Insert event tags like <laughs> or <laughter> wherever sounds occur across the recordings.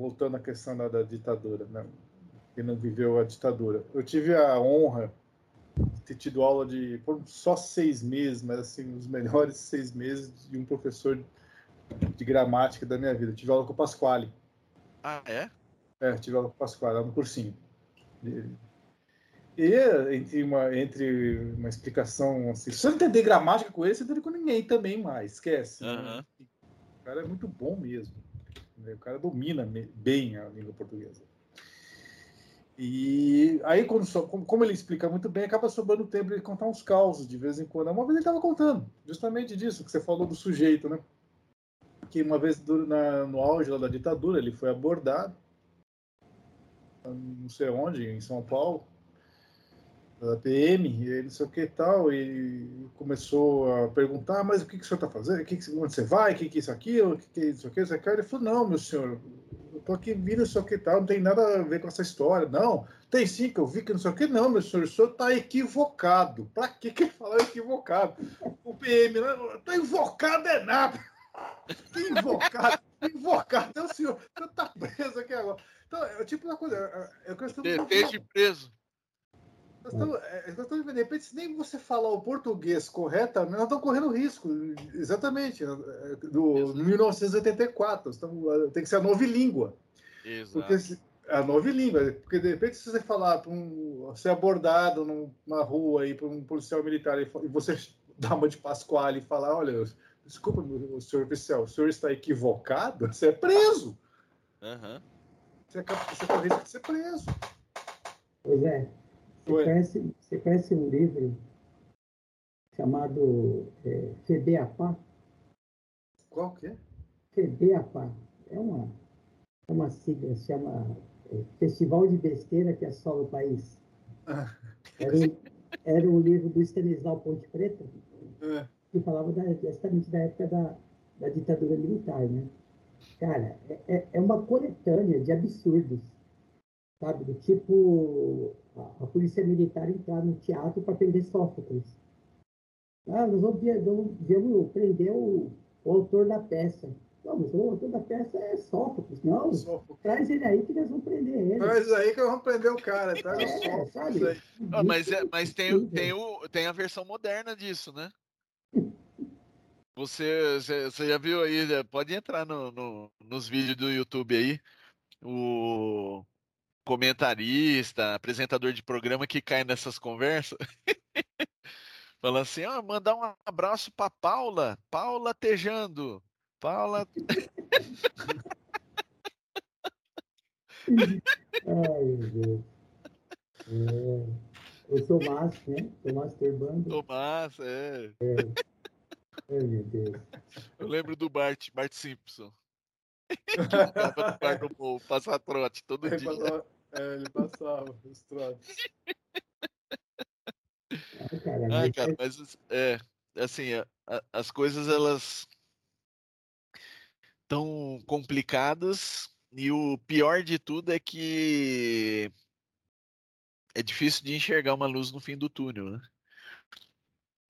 voltando à questão da, da ditadura, né? que não viveu a ditadura. Eu tive a honra de ter tido aula de por só seis meses, mas assim os melhores <laughs> seis meses de um professor de gramática da minha vida. Eu tive aula com o Pasquale. Ah, é? É, tive aula com o Pasquale lá no cursinho. E entre uma, entre uma explicação assim, se você não entender gramática com ele, você não entende com ninguém também mais, esquece. Uhum. O cara é muito bom mesmo. O cara domina bem a língua portuguesa. E aí, como ele explica muito bem, acaba sobrando tempo de contar uns causos de vez em quando. Uma vez ele estava contando, justamente disso, que você falou do sujeito, né? Que uma vez no auge da ditadura ele foi abordado, não sei onde, em São Paulo, da PM, e não sei o que e tal, e começou a perguntar, mas o que, que o senhor está fazendo? Que que, onde você vai? O que, que é isso aqui? O que, que é isso aqui? Isso aqui? Ele falou, não, meu senhor, eu tô aqui vindo, não sei o que tal, não tem nada a ver com essa história. Não, tem sim, que eu vi que não sei o que. Não, meu senhor, o senhor está equivocado. Para que que ele falou equivocado? O PM, tá invocado é nada. Que <laughs> invocado? invocado é o senhor. O senhor tá preso aqui agora. Então, é tipo uma coisa. É, é questão Esteja preso. Estamos, é, estamos, de repente, se nem você falar o português corretamente, nós estamos correndo risco. Exatamente. É, do 1984. Estamos, tem que ser a nova língua. Exato. Porque se, a nova língua. Porque, de repente, se você falar para um. ser abordado numa rua aí por um policial militar e, você <laughs> dá uma de Pasquale e falar: olha, desculpa, senhor oficial, o senhor está equivocado, você é preso. Uhum. Você, você corre risco de ser preso. Pois é. Você conhece, você conhece um livro chamado é? Qual que é? FEBEAPA. É uma, é uma sigla, se chama é, Festival de Besteira que assola o país. Ah. Era, um, era um livro do Stanislau Ponte Preta, é. que falava da, exatamente da época da, da ditadura militar, né? Cara, é, é, é uma coletânea de absurdos sabe? Do tipo a, a polícia militar entrar no teatro para prender Sófocles. Ah, nós vamos, vamos prender o, o, autor da peça. Não, mas o autor da peça é Sófocles. Não, Sófocles. traz ele aí que nós vamos prender ele. Traz aí que nós vamos prender o cara. Traz é, o Sófocles aí. Ah, mas é, mas tem, tem, o, tem a versão moderna disso, né? <laughs> Você, você, já viu aí, né? pode entrar no, no, nos vídeos do YouTube aí, o, comentarista, apresentador de programa que cai nessas conversas. <laughs> Falando assim, ó, mandar um abraço para Paula, Paula Tejando. Paula. <laughs> Ai, meu Deus. É, o Tomás, né? Tomás Terbando. Tomás, é. é. Ai, meu Deus. Eu lembro do Bart, Bart Simpson. <laughs> que ficava no do passar trote todo ele dia. Passava, é, ele passava os trotes. Ai, cara, mas é, assim, a, as coisas elas tão complicadas e o pior de tudo é que é difícil de enxergar uma luz no fim do túnel, né?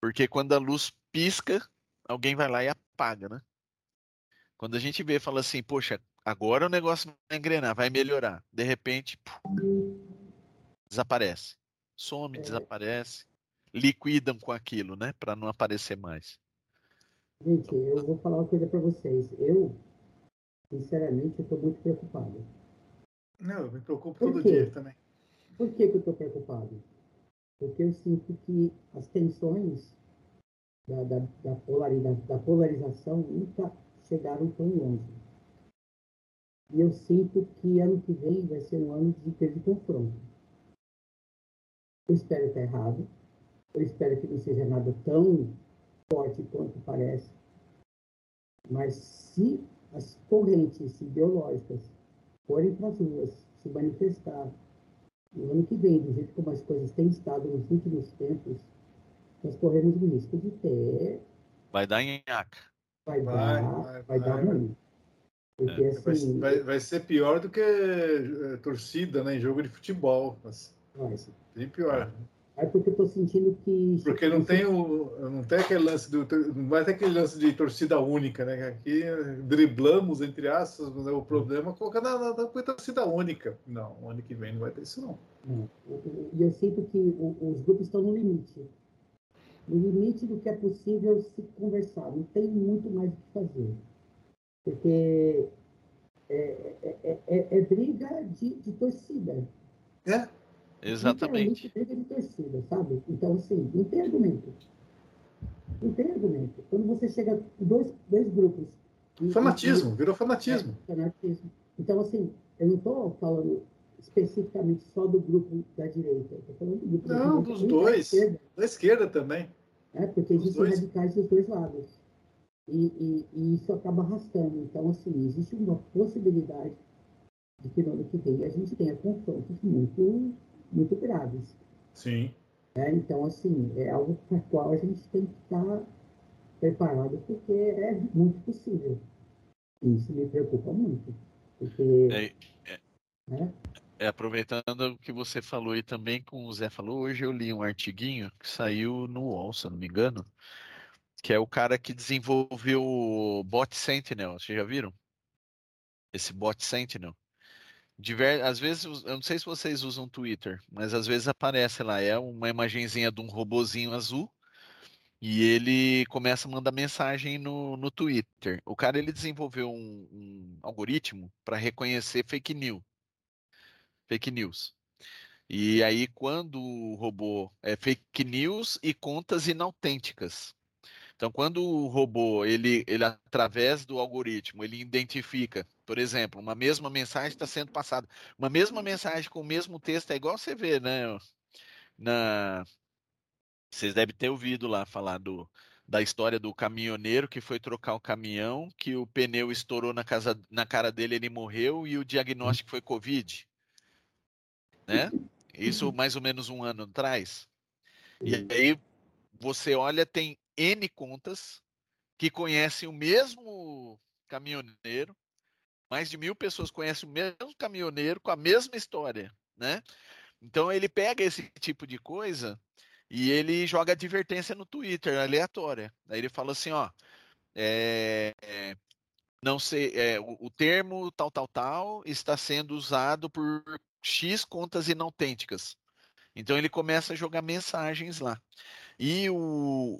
Porque quando a luz pisca, alguém vai lá e apaga, né? Quando a gente vê, fala assim, poxa, agora o negócio vai engrenar, vai melhorar. De repente, desaparece. Some, é. desaparece. Liquidam com aquilo, né? Para não aparecer mais. Gente, eu vou falar uma coisa para vocês. Eu, sinceramente, eu tô muito preocupado. Não, eu me preocupo Por todo quê? dia também. Por que, que eu tô preocupado? Porque eu sinto que as tensões da, da, da, polaridade, da polarização nunca chegaram tão longe. E eu sinto que ano que vem vai ser um ano de ter de confronto. Eu espero estar errado. Eu espero que não seja nada tão forte quanto parece. Mas se as correntes ideológicas forem para as ruas se manifestar no ano que vem, do jeito como as coisas têm estado nos últimos tempos, nós corremos o risco de ter. Vai dar nhaca vai, vai, dar, vai, vai dar ruim. Porque, é. assim, vai, vai, ser pior do que é, torcida né, em jogo de futebol. Vai ser bem pior. É porque eu tô sentindo que. Porque não tem, o, não tem aquele lance do. Não vai ter aquele lance de torcida única, né? Aqui driblamos, entre aspas, né? o problema é colocar na, na, na torcida única. Não, ano que vem não vai ter isso, não. E eu sinto que os grupos estão no limite. No limite do que é possível se conversar. Não tem muito mais o que fazer. Porque é, é, é, é briga de, de torcida. É. Exatamente. Briga de torcida, sabe? Então, assim, não tem argumento. Não tem argumento. Quando você chega em dois, dois grupos. Fanatismo, e, virou fanatismo. É, fanatismo. Então, assim, eu não estou falando especificamente só do grupo da direita. Estou falando do grupo não, da dos dois. Da esquerda. da esquerda também. É, porque existem dois. radicais dos dois lados. E, e, e, isso acaba arrastando. Então, assim, existe uma possibilidade de que no ano que vem a gente tenha confrontos muito muito graves. Sim. É, então, assim, é algo para o qual a gente tem que estar preparado, porque é muito possível. E isso me preocupa muito. Porque. É, é, né? É, aproveitando o que você falou e também com o Zé falou, hoje eu li um artiguinho que saiu no UOL, se não me engano, que é o cara que desenvolveu o Bot Sentinel. Vocês já viram? Esse Bot Sentinel. Diver... Às vezes, eu não sei se vocês usam Twitter, mas às vezes aparece lá, é uma imagenzinha de um robozinho azul e ele começa a mandar mensagem no, no Twitter. O cara ele desenvolveu um, um algoritmo para reconhecer fake news. Fake news. E aí, quando o robô é fake news e contas inautênticas. Então, quando o robô, ele, ele através do algoritmo, ele identifica, por exemplo, uma mesma mensagem está sendo passada, uma mesma mensagem com o mesmo texto, é igual você vê, né? Na... Vocês devem ter ouvido lá falar do, da história do caminhoneiro que foi trocar o caminhão, que o pneu estourou na, casa, na cara dele, ele morreu e o diagnóstico foi Covid. Né? Isso mais ou menos um ano atrás. E aí você olha, tem N contas que conhecem o mesmo caminhoneiro, mais de mil pessoas conhecem o mesmo caminhoneiro com a mesma história, né? Então ele pega esse tipo de coisa e ele joga advertência no Twitter, aleatória. Aí ele fala assim, ó, é, não sei, é, o, o, termo tal, tal, tal está sendo usado por X contas inautênticas. Então ele começa a jogar mensagens lá. E o,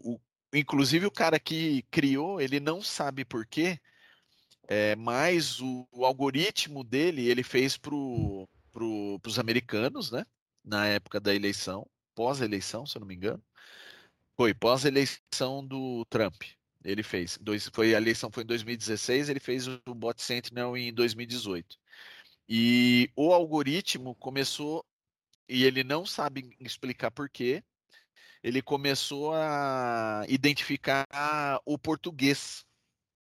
o, inclusive o cara que criou, ele não sabe por quê, é, mas o, o, algoritmo dele ele fez para pro, os americanos, né? Na época da eleição, pós-eleição, se eu não me engano. Foi pós-eleição do Trump. Ele fez. Dois, foi, a eleição foi em 2016, ele fez o Bot Sentinel em 2018. E o algoritmo começou, e ele não sabe explicar por quê, ele começou a identificar o português,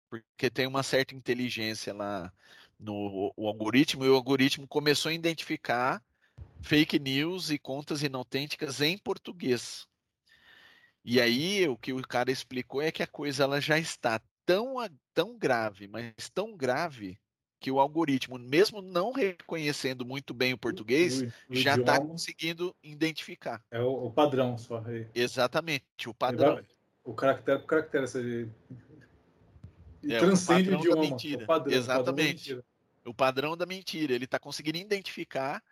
porque tem uma certa inteligência lá no o algoritmo, e o algoritmo começou a identificar fake news e contas inautênticas em português. E aí o que o cara explicou é que a coisa ela já está tão, tão grave, mas tão grave que o algoritmo, mesmo não reconhecendo muito bem o português, o, o já está conseguindo identificar. É o, o padrão só. Exatamente, o padrão. o caractere, o caractere essa é, transcende o, o idioma. mentira. Padrão, Exatamente. O padrão, o padrão da mentira. Ele está conseguindo identificar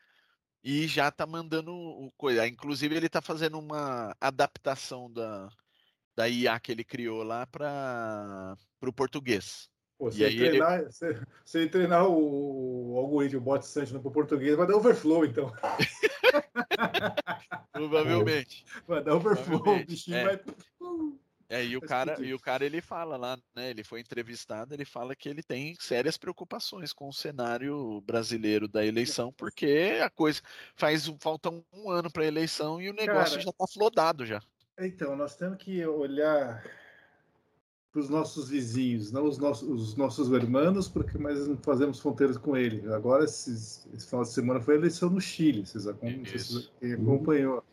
e já está mandando coisa. Inclusive, ele está fazendo uma adaptação da, da IA que ele criou lá para o português. Pô, se, treinar, ele... se, se treinar o, o algoritmo bot Sentinel para o português, vai dar overflow, então. <laughs> Provavelmente. Vai dar overflow, o bichinho é. vai. É, e o cara, e o cara ele fala lá, né? Ele foi entrevistado, ele fala que ele tem sérias preocupações com o cenário brasileiro da eleição, porque a coisa faz falta um ano para a eleição e o negócio cara, já está flodado já. Então, nós temos que olhar para os nossos vizinhos, não os nossos, os nossos irmãos, porque mais não fazemos fronteiras com eles. Agora, esses, esse final de semana foi a eleição no Chile, vocês, vocês acompanhou.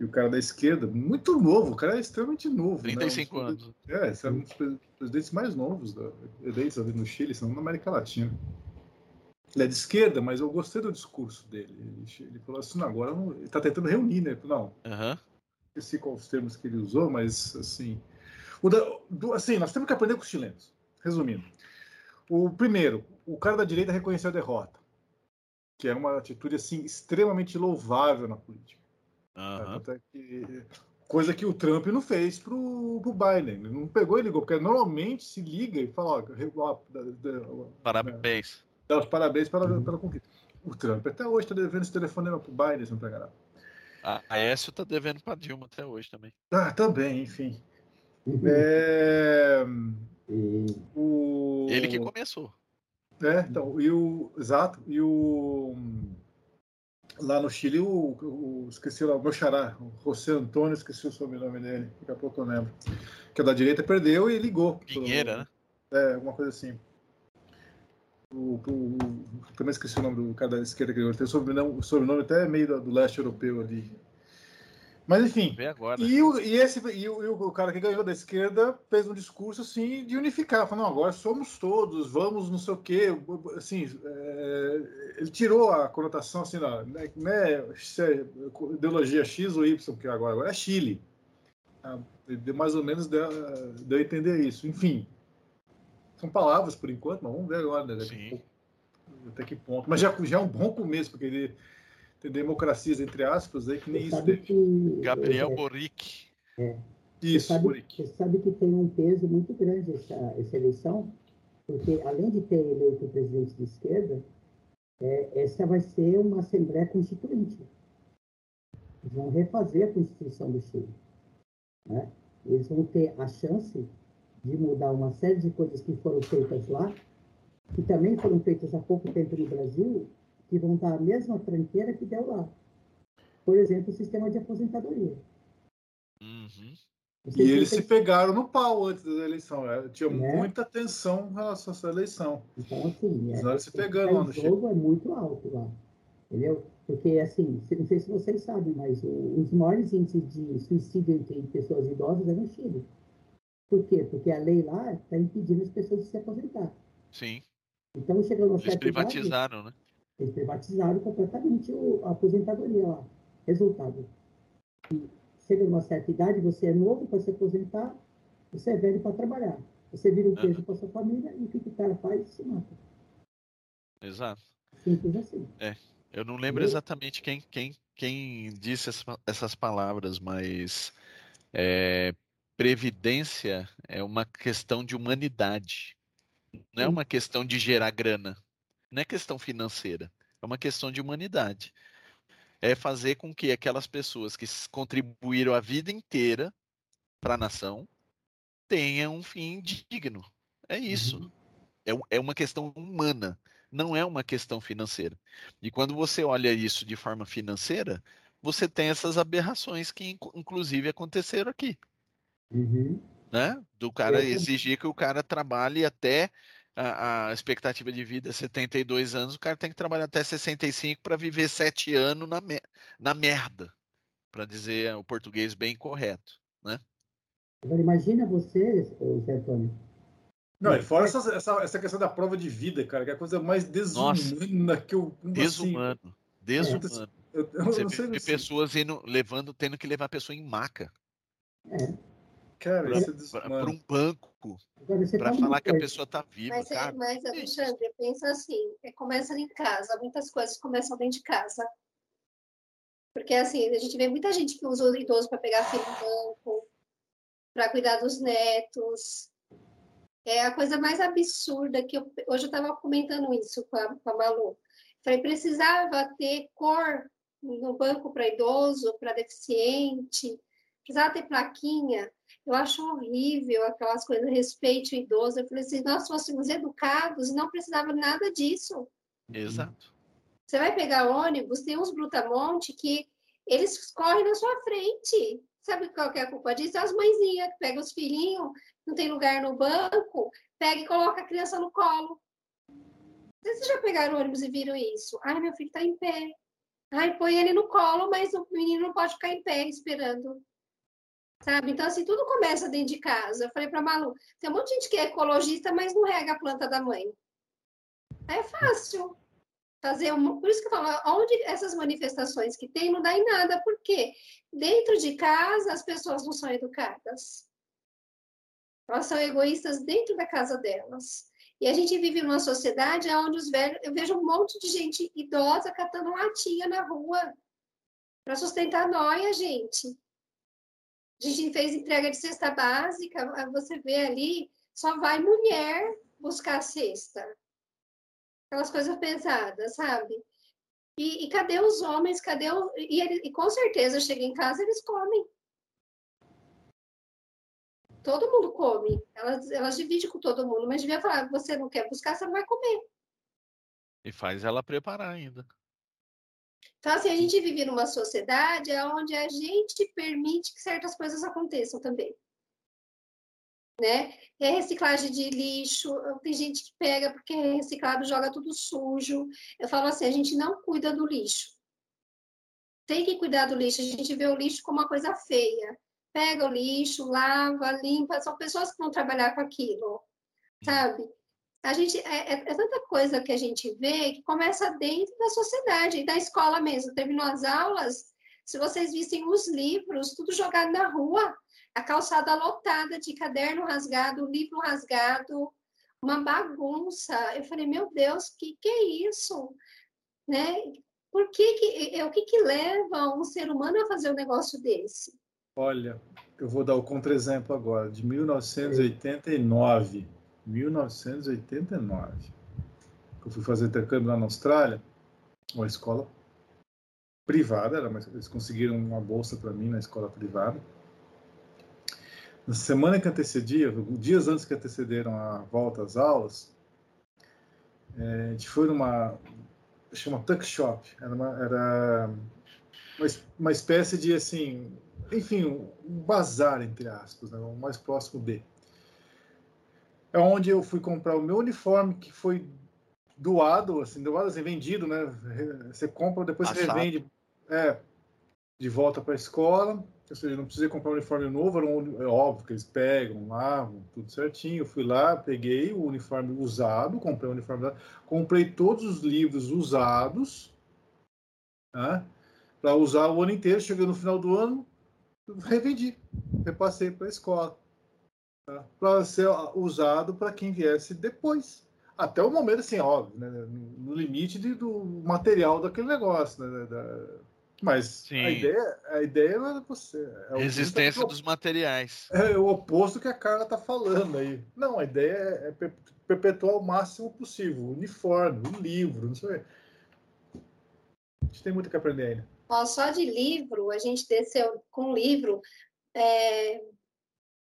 E o cara da esquerda, muito novo, o cara é extremamente novo. 35 né? um anos. É, esse é um dos presidentes mais novos da eleição ali no Chile, são na América Latina. Ele é de esquerda, mas eu gostei do discurso dele. Ele, ele falou assim, agora não, ele está tentando reunir, né? Não, Aham. esqueci quais os termos que ele usou, mas assim, da- assim, nós temos que aprender com os chilenos. Resumindo, o primeiro, o cara da direita reconheceu a derrota, que é uma atitude assim extremamente louvável na política. Tanto é que- coisa que o Trump não fez pro, pro Biden. Ele não pegou e ligou, porque normalmente se liga e fala, ó, re- ó, dá- Parabéns. os parabéns pela, pela conquista. O Trump até hoje está devendo esse telefonema pro Biden, se não pegar nada. A Aécio tá devendo pra Dilma até hoje também. Ah, também, enfim. Uhum. É, E, o... Ele que começou. É, então, e o. Exato, e o. Lá no Chile, o, o esqueci lá, o meu xará, o José Antônio, esqueci o sobrenome dele, daqui a pouco eu lembro. Que é da direita perdeu e ligou. pro- Pinheira, né? É, alguma coisa assim. O, o- o- também esqueci o nome do cara da esquerda que ele tem o sobrenome, o sobrenome até meio do, do leste europeu ali. Mas enfim. E, o, e, esse, e, o, e o cara que ganhou da esquerda fez um discurso assim de unificar, falando, não, agora somos todos, vamos não sei o quê. Assim, é, ele tirou a conotação assim, não, né, né, é ideologia X ou Y, que agora, agora é Chile. Ah, mais ou menos deu, deu a entender isso. Enfim, são palavras por enquanto, mas vamos ver agora, né? daqui a Sim. pouco, Até que ponto. Mas já, já é um bom começo, porque ele tem democracias, entre aspas, aí que nem você isso teve. que, Gabriel é, Boric. você Isso, sabe, Boric. você sabe que tem um peso muito grande essa, essa eleição, porque além de ter eleito o presidente de esquerda, é, essa vai ser uma Assembleia Constituinte. Eles vão refazer a Constituição do Chile. Né? Eles vão ter a chance de mudar uma série de coisas que foram feitas lá, que também foram feitas há pouco tempo no Brasil, que vão dar a mesma tranqueira que deu lá. Por exemplo, o sistema de aposentadoria. Uhum. E eles se pegaram no pau antes da eleição. né? Tinha Né? muita tensão em relação a essa eleição. Então, assim, olhos se o pegando lá no o jogo é muito alto lá. Entendeu? Porque, assim, não sei se vocês sabem, mas os maiores índices de suicídio entre pessoas idosas é no Chile. Por quê? Porque a lei lá está impedindo as pessoas de se aposentar. Sim. Então, chegando a Eles certa idade, privatizaram, né? Eles privatizaram completamente o- a aposentadoria lá. Resultado. E chega numa certa idade, você é novo para se aposentar, você é velho para trabalhar. Você vira um Ah. peso para sua família e o que, que o cara faz? Se mata. Exato. Simples assim. Eu não lembro exatamente quem, quem, quem disse essa- essas palavras, mas é, previdência é uma questão de humanidade. Não é uma questão de gerar grana. Não é questão financeira. É uma questão de humanidade. É fazer com que aquelas pessoas que contribuíram a vida inteira para a nação tenham um fim digno. É isso. Uhum. É, é uma questão humana, não é uma questão financeira. E quando você olha isso de forma financeira, você tem essas aberrações que, inclusive, aconteceram aqui, Uhum. né? Do cara exigir que o cara trabalhe até a, a expectativa de vida é 72 anos, o cara tem que trabalhar até 65 para viver sete anos na, me- na merda, para dizer o português bem correto, né? Agora, imagina você, Zé Antônio. Não, e fora essa, essa, essa questão da prova de vida, cara, que é a coisa mais desumana que eu. como assim? Desumano, desumano. Eu, eu Você não sei vê assim, pessoas indo, levando, tendo que levar a pessoa em maca É. Cara, isso é para desumano. um banco Para falar que a pessoa tá viva, Mas, cara. mas Alexandre, pensa assim, é, começa em casa, muitas coisas começam dentro de casa. Porque assim, a gente vê muita gente que usa o idoso para pegar filho no banco, para cuidar dos netos. É a coisa mais absurda que eu, hoje eu estava comentando isso com a, com a Malu. Falei, precisava ter cor no banco para idoso, para deficiente, precisava ter plaquinha. Eu acho horrível aquelas coisas, respeite o idoso. Eu falei, se nós fôssemos educados, não precisava nada disso. Exato. Você vai pegar ônibus, tem uns brutamonte que eles correm na sua frente. Sabe qual que é a culpa disso? As mãezinhas que pegam os filhinhos, não tem lugar no banco, pega e coloca a criança no colo. Vocês já pegaram ônibus e viram isso? Ai, meu filho está em pé. Ai, põe ele no colo, mas o menino não pode ficar em pé esperando. Sabe? Então, assim, tudo começa dentro de casa. Eu falei para Malu, tem um monte de gente que é ecologista, mas não rega a planta da mãe. É fácil. fazer uma. Por isso que eu falo, onde essas manifestações que tem não dá em nada, porque dentro de casa as pessoas não são educadas. Elas são egoístas dentro da casa delas. E a gente vive numa sociedade onde os velhos. Eu vejo um monte de gente idosa catando latinha na rua para sustentar a noia, gente. A gente fez entrega de cesta básica, você vê ali, só vai mulher buscar a cesta. Aquelas coisas pesadas, sabe? E, e cadê os homens? Cadê o... e, ele, e com certeza chega em casa eles comem. Todo mundo come. Elas, elas dividem com todo mundo, mas devia falar: você não quer buscar, você não vai comer. E faz ela preparar ainda. Então, assim, a gente vive numa sociedade onde a gente permite que certas coisas aconteçam também. Né? É reciclagem de lixo, tem gente que pega porque é reciclado, joga tudo sujo. Eu falo assim, a gente não cuida do lixo. Tem que cuidar do lixo, a gente vê o lixo como uma coisa feia pega o lixo, lava, limpa, são pessoas que vão trabalhar com aquilo, sabe? A gente é, é, é, tanta coisa que a gente vê que começa dentro da sociedade, da escola mesmo. Terminou as aulas, se vocês vissem os livros, tudo jogado na rua, a calçada lotada de caderno rasgado, livro rasgado, uma bagunça. Eu falei, meu Deus, que que é isso? Né? Por que que, é, o que que leva um ser humano a fazer um negócio desse? Olha, eu vou dar o contra-exemplo agora, de 1989. 1989. Eu fui fazer intercâmbio lá na Austrália, uma escola privada, eles conseguiram uma bolsa para mim na escola privada. Na semana que antecedia, dias antes que antecederam a volta às aulas, é, a gente foi numa chama tuck shop, era uma, era uma, uma espécie de assim enfim, um bazar, entre aspas, né, o mais próximo de. É onde eu fui comprar o meu uniforme, que foi doado, assim, doado, assim, vendido, né? Você compra, depois você revende é, de volta para a escola. Ou seja, não precisei comprar um uniforme novo, era um, é óbvio que eles pegam, lavam, tudo certinho. Eu fui lá, peguei o uniforme usado, comprei o uniforme usado, comprei todos os livros usados, né? Para usar o ano inteiro. Cheguei no final do ano, revendi, repassei para a escola, tá? para ser usado para quem viesse depois. Até o momento, assim, óbvio, né? no limite de, do material daquele negócio. Né? Da, mas Sim. a ideia, a ideia é você. É Resistência dos materiais. É o oposto que a Carla está falando aí. Não, a ideia é, é perpetuar o máximo possível. Uniforme, um livro, não sei. A gente tem muito que aprender ainda. Ó, só de livro, a gente desceu com livro, é,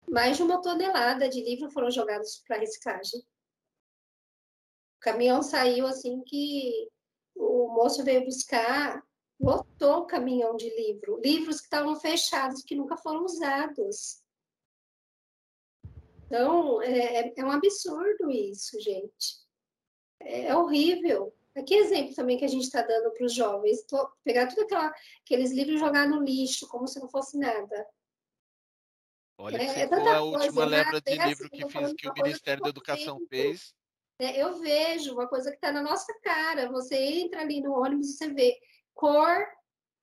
mais de uma tonelada de livro foram jogados para reciclagem. O caminhão saiu assim que o moço veio buscar, lotou o caminhão de livro, livros que estavam fechados, que nunca foram usados. Então, é, é um absurdo isso, gente. É, é horrível. Que exemplo também que a gente está dando para os jovens? Tô, pegar tudo aquela, aqueles livros e jogar no lixo, como se não fosse nada. Olha, é, é a última né? leva de livro assim, que, fiz, que o Ministério da Educação tempo. fez. É, eu vejo uma coisa que está na nossa cara. Você entra ali no ônibus e você vê cor,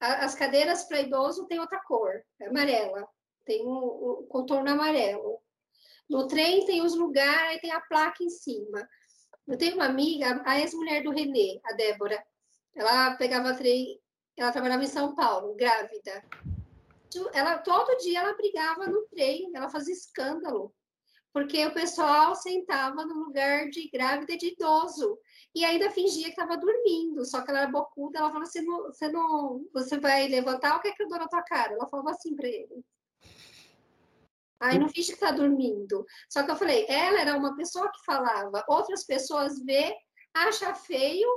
a, as cadeiras para idoso tem outra cor, é amarela, tem o um, um contorno amarelo. No trem tem os lugares, tem a placa em cima. Eu tenho uma amiga, a ex-mulher do Renê, a Débora. Ela pegava trem, ela trabalhava em São Paulo, grávida. Ela todo dia ela brigava no trem, ela fazia escândalo, porque o pessoal sentava no lugar de grávida de idoso e ainda fingia que estava dormindo, só que ela era bocuda, ela falava assim, você não, você vai levantar ou quer que eu dou na tua cara? Ela falava assim para ele. Aí não finge que está dormindo. Só que eu falei, ela era uma pessoa que falava, outras pessoas vê, acha feio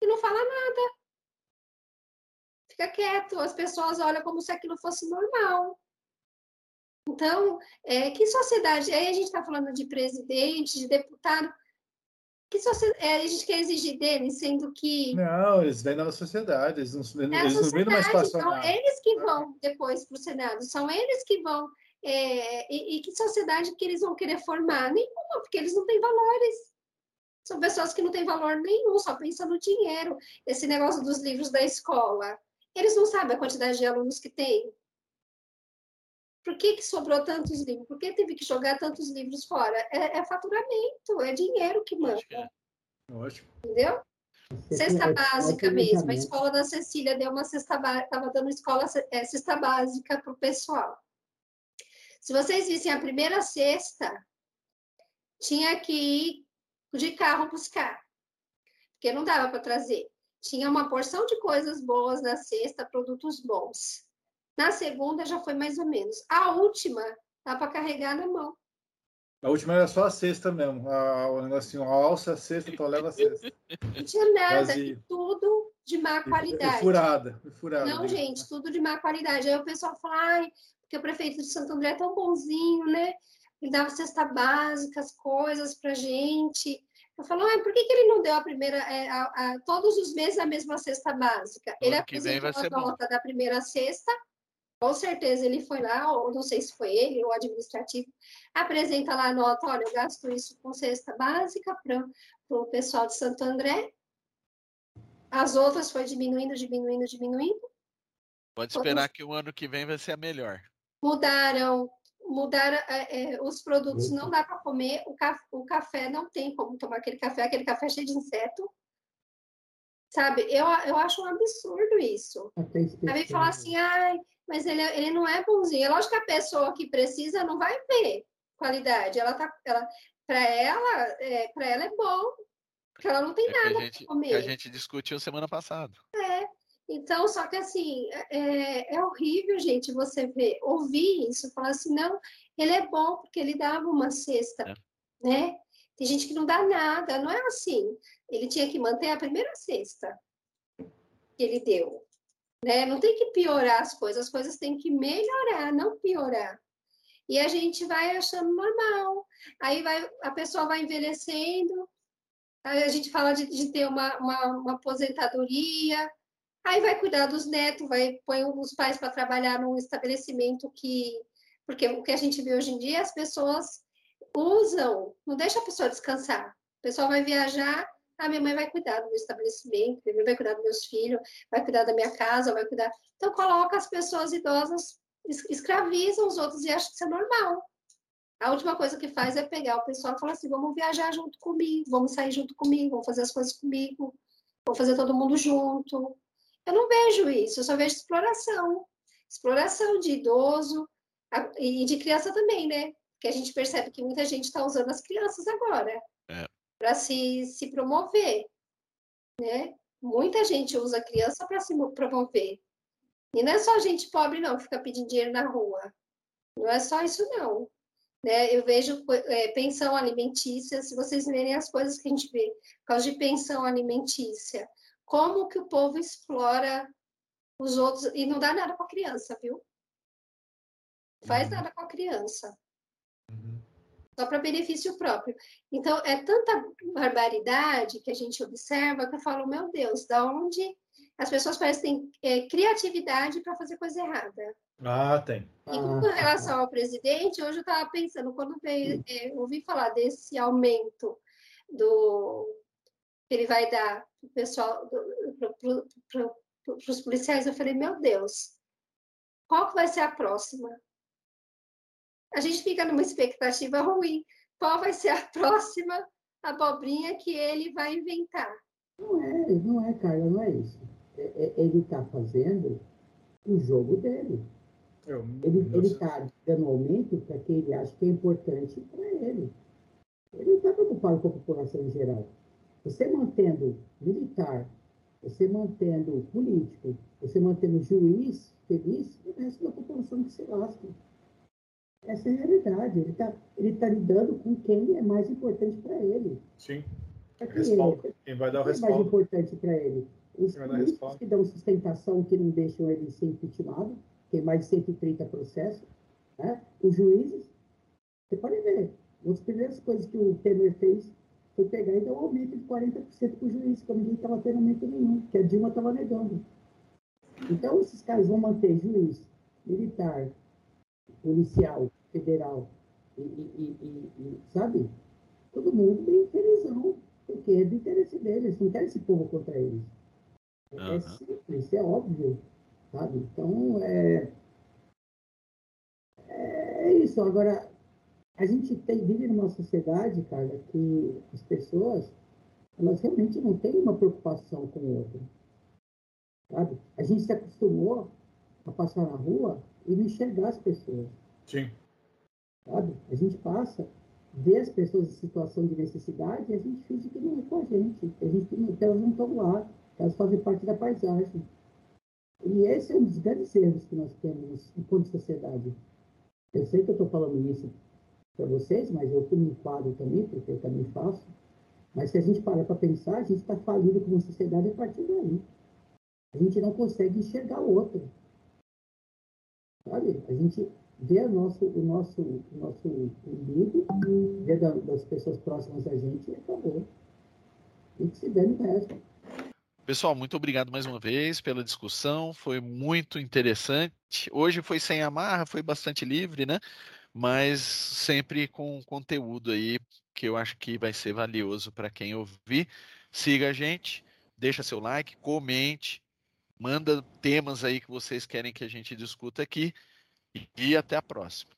e não fala nada. Fica quieto, as pessoas olham como se aquilo fosse normal. Então, é, que sociedade? Aí a gente está falando de presidente, de deputado. Que sociedade, é, a gente quer exigir deles, sendo que. Não, eles vêm na sociedade, eles não, é eles não vêm numa espaço. São eles que vão depois para o Senado, são eles que vão é, e, e, que sociedade que eles vão querer formar? Nenhuma, porque eles não têm valores. São pessoas que não têm valor nenhum, só pensam no dinheiro. Esse negócio dos livros da escola. Eles não sabem a quantidade de alunos que tem. Por que, que sobrou tantos livros? Por que teve que jogar tantos livros fora? É, é faturamento, é dinheiro que manda. Lógico. Entendeu? Cesta básica mesmo. A escola da Cecília deu uma cesta básica, estava dando escola, é, cesta básica para o pessoal. Se vocês vissem a primeira cesta, tinha que ir de carro buscar, porque não dava para trazer. Tinha uma porção de coisas boas na sexta, produtos bons. Na segunda já foi mais ou menos. A última dá para carregar na mão. A última era só a sexta mesmo. A, o negocinho, a alça, a sexta, então leva a sexta. Não tinha nada, tudo de má qualidade. E, furada, e furada. Não, gente, tudo de má qualidade. Aí o pessoal fala, ai, porque o prefeito de Santo André é tão bonzinho, né? Ele dava cesta básica, as coisas pra gente. Eu falo, ah, por que, que ele não deu a primeira, é, a, a, todos os meses a mesma cesta básica? Ele apresentou a nota bom. da primeira cesta, com certeza ele foi lá, ou não sei se foi ele, ou o administrativo, apresenta lá a nota, olha, eu gasto isso com cesta básica para o pessoal de Santo André. As outras foi diminuindo, diminuindo, diminuindo. Pode esperar Outros... que o ano que vem vai ser a melhor. Mudaram mudar é, é, os produtos, não dá para comer, o, café, o café não tem como tomar aquele café, aquele café cheio de inseto. Sabe, eu, eu acho um absurdo isso. Aí falar assim, ai, mas ele, ele não é bonzinho. É lógico que a pessoa que precisa não vai ver qualidade. Ela tá, ela, para ela, é, para ela é bom, porque ela não tem é nada para comer. Que a gente discutiu semana passada. É, então, só que assim, é, é, horrível, gente, você ver, ouvir isso, falar assim, não, ele é bom porque ele dava uma cesta, é. né? Tem gente que não dá nada, não é assim. Ele tinha que manter a primeira cesta que ele deu, né? Não tem que piorar as coisas, as coisas têm que melhorar, não piorar. E a gente vai achando normal. Aí vai, a pessoa vai envelhecendo, aí a gente fala de, de ter uma, uma, uma aposentadoria, Aí vai cuidar dos netos, vai põe os pais para trabalhar num estabelecimento que. Porque o que a gente vê hoje em dia, as pessoas usam, não deixa a pessoa descansar. O pessoal vai viajar, a minha mãe vai cuidar do meu estabelecimento, minha mãe vai cuidar dos meus filhos, vai cuidar da minha casa, vai cuidar. Então, coloca as pessoas idosas, escravizam os outros e acha que isso é normal. A última coisa que faz é pegar o pessoal e falar assim: vamos viajar junto comigo, vamos sair junto comigo, vamos fazer as coisas comigo, vamos fazer todo mundo junto. Eu não vejo isso, eu só vejo exploração. Exploração de idoso e de criança também, né? Que a gente percebe que muita gente está usando as crianças agora é. para se, se promover, né? Muita gente usa a criança para se promover. E não é só gente pobre, não, que fica pedindo dinheiro na rua. Não é só isso, não. Né? Eu vejo é, pensão alimentícia, se vocês verem as coisas que a gente vê, por causa de pensão alimentícia, como que o povo explora os outros e não dá nada para a criança, viu? Não faz uhum. nada com a criança. Uhum. Só para benefício próprio. Então, é tanta barbaridade que a gente observa que eu falo, meu Deus, da onde as pessoas parecem ter é, criatividade para fazer coisa errada. Ah, tem. E com relação ao presidente, hoje eu estava pensando, quando veio, é, ouvi falar desse aumento do que ele vai dar para o pessoal, para os policiais, eu falei, meu Deus, qual que vai ser a próxima? A gente fica numa expectativa ruim. Qual vai ser a <laughs> próxima abobrinha que ele vai inventar? Não é, não é, Carla, não é isso. É, é, ele está fazendo o jogo dele. Eu, ele está dando aumento para que ele acha que é importante para ele. Ele não está preocupado com a população em geral. Você mantendo militar, você mantendo político, você mantendo juiz feliz, o resto da população que se lasca. Essa é a realidade. Ele está ele tá lidando com quem é mais importante para ele. Sim. Respaldo. Ele, quem vai dar o respaldo. é mais importante para ele? Os políticos que dão sustentação, que não deixam ele ser impeachment, tem mais de 130 processos. Né? Os juízes, você pode ver, uma das primeiras coisas que o Temer fez foi pegar e dar um aumento de 40% para o juiz, quando ninguém estava tendo aumento nenhum, que a Dilma estava negando. Então, esses caras vão manter juiz, militar, policial, federal, e, e, e, e sabe? Todo mundo bem felizão. Porque é do interesse deles, eles não querem esse povo contra eles. É, simples, é óbvio, sabe? Então, é, é isso. Agora, a gente tem, vive numa sociedade, cara, que as pessoas, elas realmente não têm uma preocupação com o outro. Sabe? A gente se acostumou a passar na rua e não enxergar as pessoas. Sim. Sabe? A gente passa, vê as pessoas em situação de necessidade e a gente finge que não é com a gente. A gente que elas não estão lá, elas fazem parte da paisagem. E esse é um dos grandes erros que nós temos enquanto sociedade. Eu sei que eu estou falando isso para vocês, mas eu me enquadro também, porque eu também faço. Mas se a gente parar para pensar, a gente está falido como sociedade a partir daí. A gente não consegue enxergar o outro. Sabe? A gente vê o nosso, o nosso, o nosso umbigo, vê da, das pessoas próximas a gente e acabou. E que se dane o resto. Pessoal, muito obrigado mais uma vez pela discussão, foi muito interessante. Hoje foi sem amarra, foi bastante livre, né? mas sempre com conteúdo aí que eu acho que vai ser valioso para quem ouvir. Siga a gente, deixa seu like, comente, manda temas aí que vocês querem que a gente discuta aqui e até a próxima.